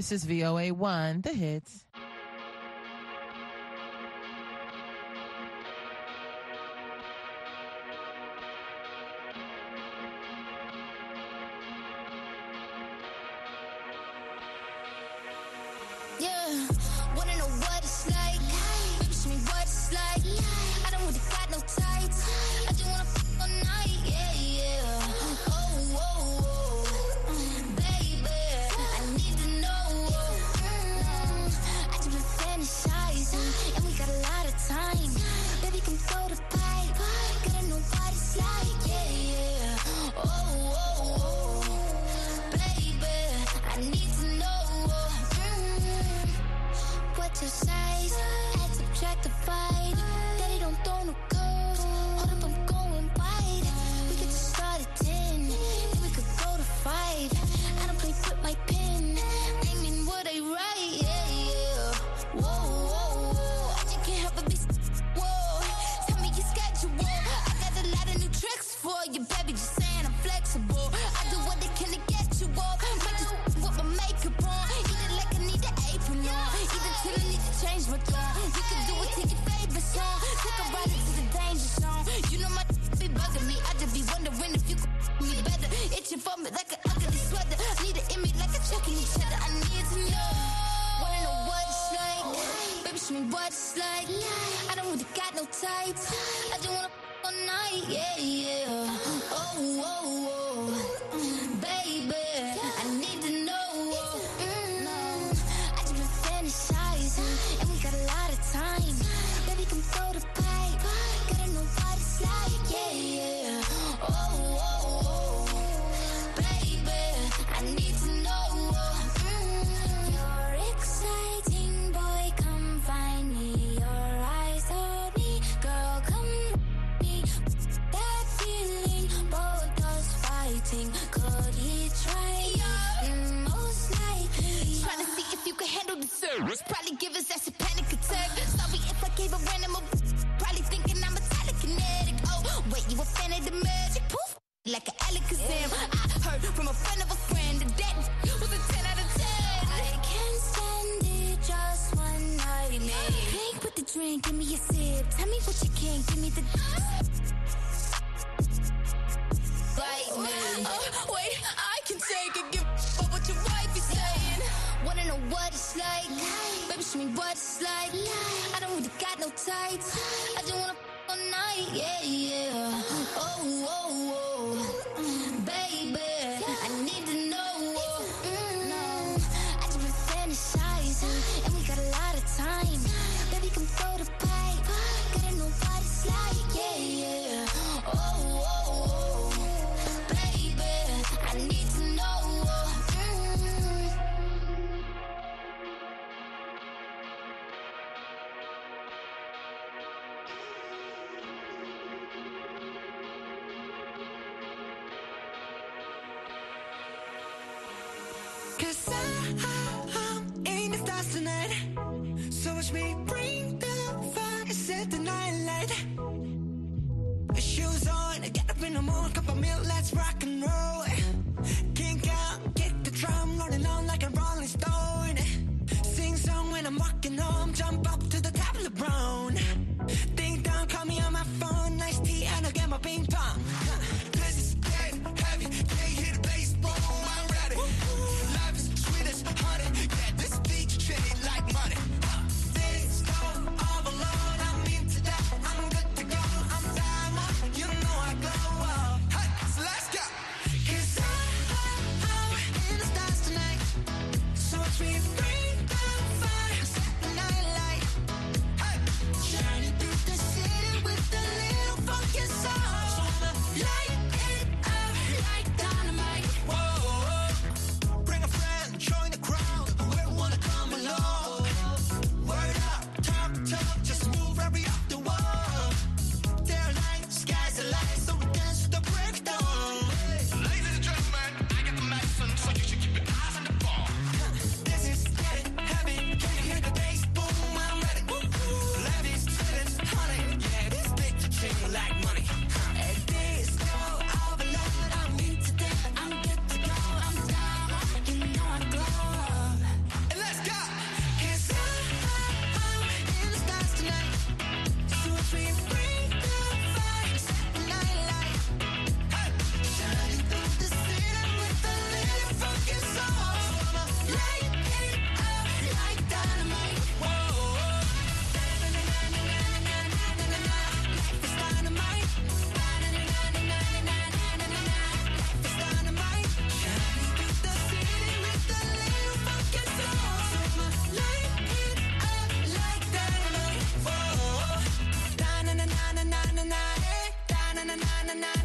This is VOA 1, The Hits. tight. walking home, jump up.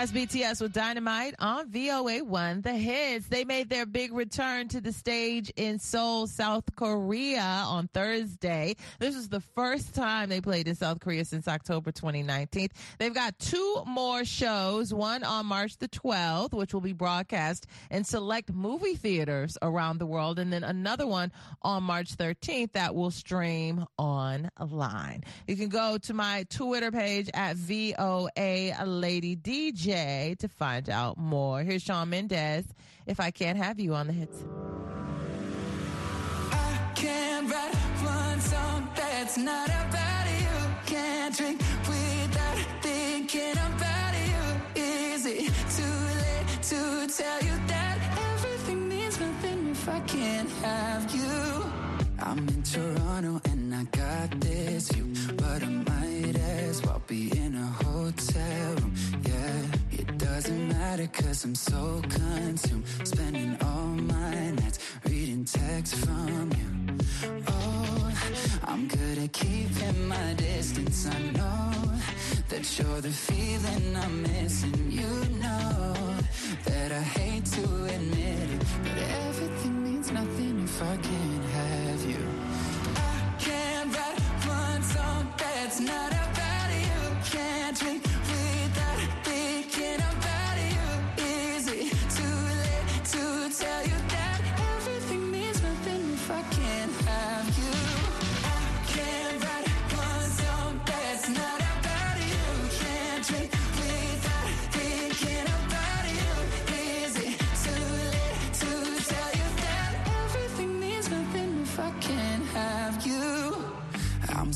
That's BTS with Dynamite on VOA1 The Hits. They made their big return to the stage in Seoul, South Korea on Thursday. This was the first time they played in South Korea since October 2019. They've got two more shows, one on March the 12th, which will be broadcast in select movie theaters around the world, and then another one on March 13th that will stream online. You can go to my Twitter page at VOA Lady DJ to find out more. Here's Shawn Mendes. If I can't have you on the hits. I can't write one song that's not about you. Can't drink without thinking about you. Is it too late to tell you that everything means nothing if I can't have you? I'm in Toronto and I got this view, but I might as well be in a hotel room. Yeah, it doesn't matter cause I'm so consumed, spending all my nights reading texts from you. Oh, I'm good at keeping my distance. I know that you're the feeling I'm missing. You know that I hate to admit it, but everything means nothing if I can't have you. I can't write one song that's not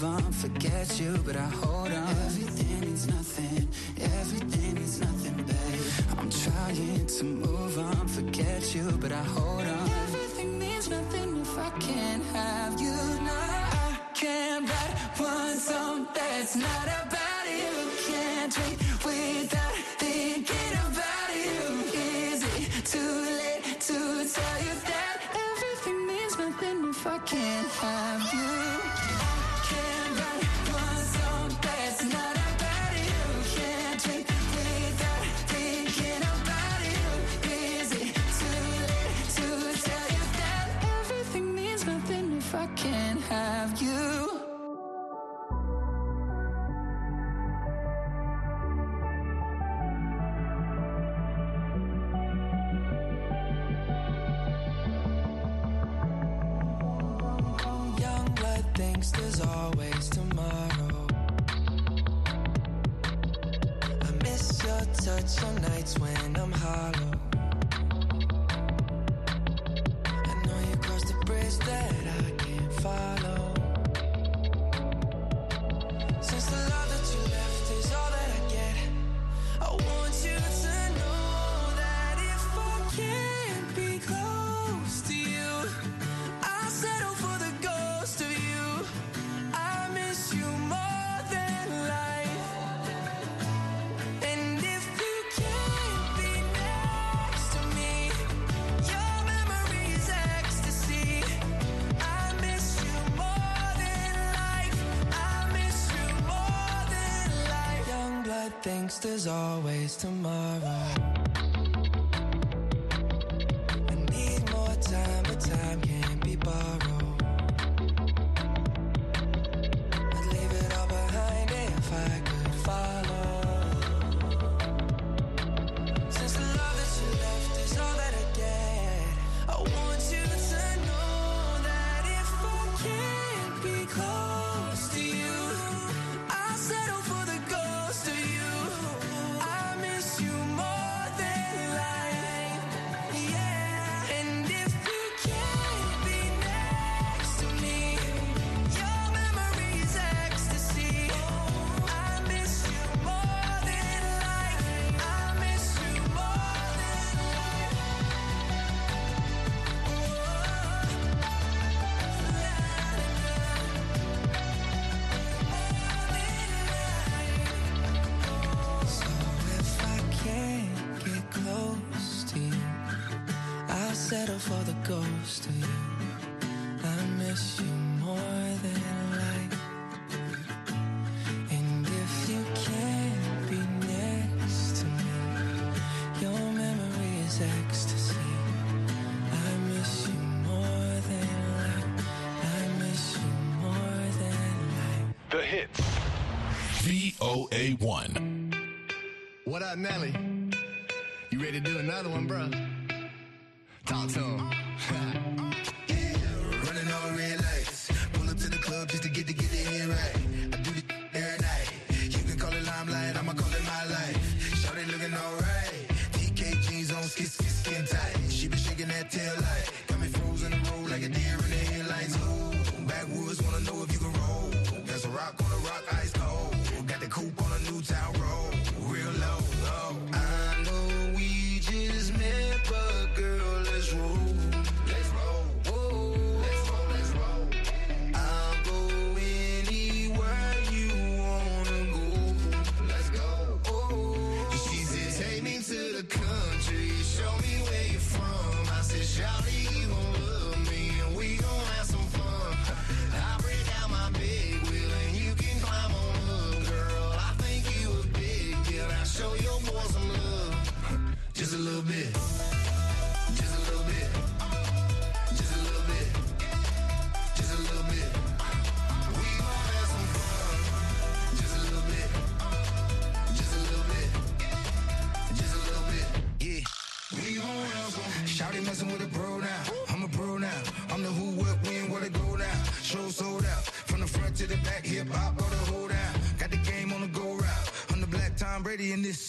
move on, forget you, but I hold on. Everything means nothing, everything means nothing, babe. I'm trying to move on, forget you, but I hold on. Everything means nothing if I can't have you. No, I can't write one song that's not thinks there's always tomorrow. I miss your touch on nights when I'm hollow. Thinks there's always tomorrow. close to you. I miss you more than life. And if you can't be next to me, your memory is ecstasy. I miss you more than life. I miss you more than life. The hits. VOA1. What up, Nelly? already in this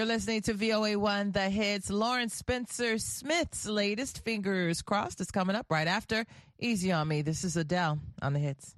You're listening to VOA1 The Hits. Lauren Spencer Smith's latest, Fingers Crossed, is coming up right after Easy on Me. This is Adele on The Hits.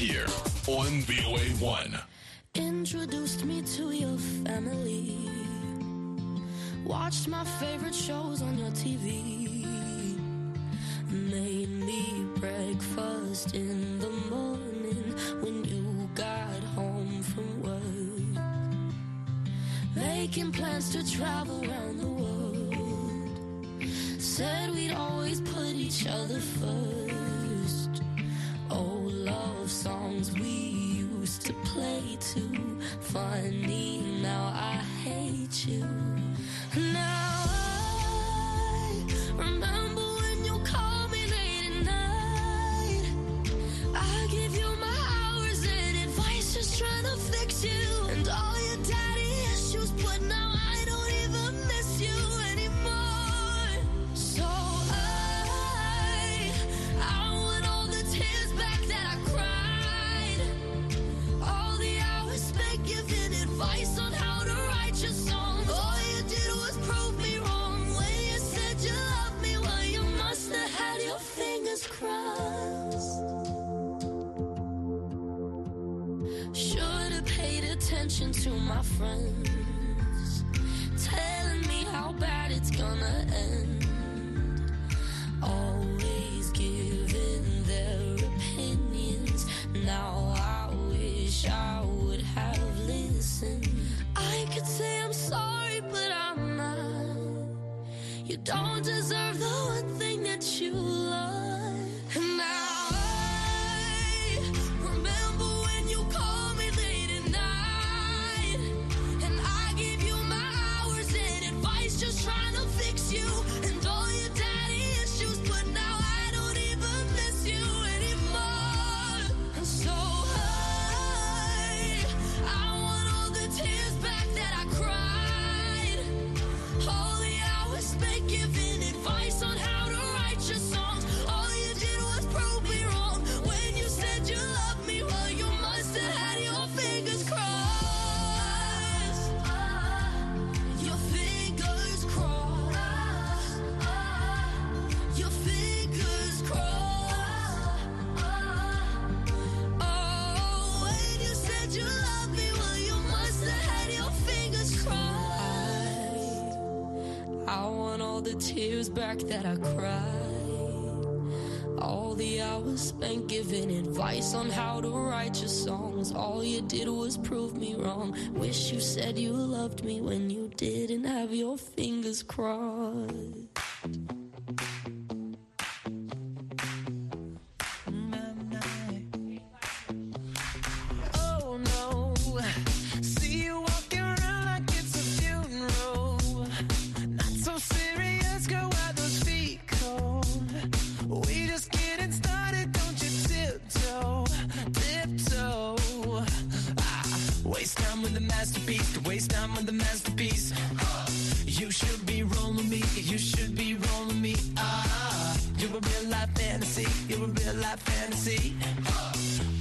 here on VOA1. Introduced me to your family. Watched my favorite shows on your TV. Made me breakfast in the morning when you got home from work. Making plans to travel around the world. Said we'd always put each other first. we used to play too funny. Now I hate you. attention to my friends, telling me how bad it's gonna end. Always giving their opinions. Now I wish I would have listened. I could say I'm sorry, but I'm not. You don't deserve. back that I cried. All the hours spent giving advice on how to write your songs. All you did was prove me wrong. Wish you said you loved me when you didn't have your fingers crossed.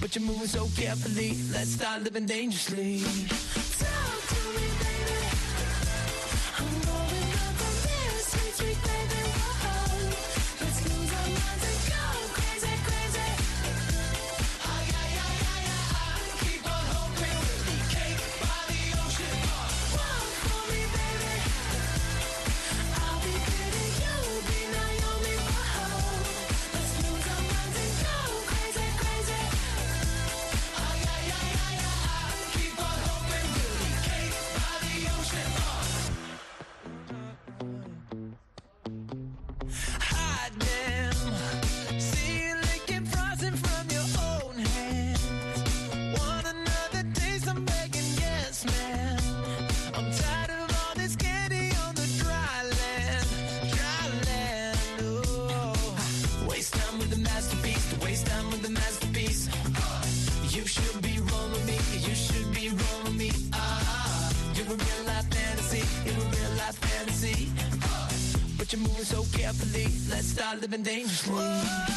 but you're moving so carefully. Let's start living dangerously. Aldrig living dangerously.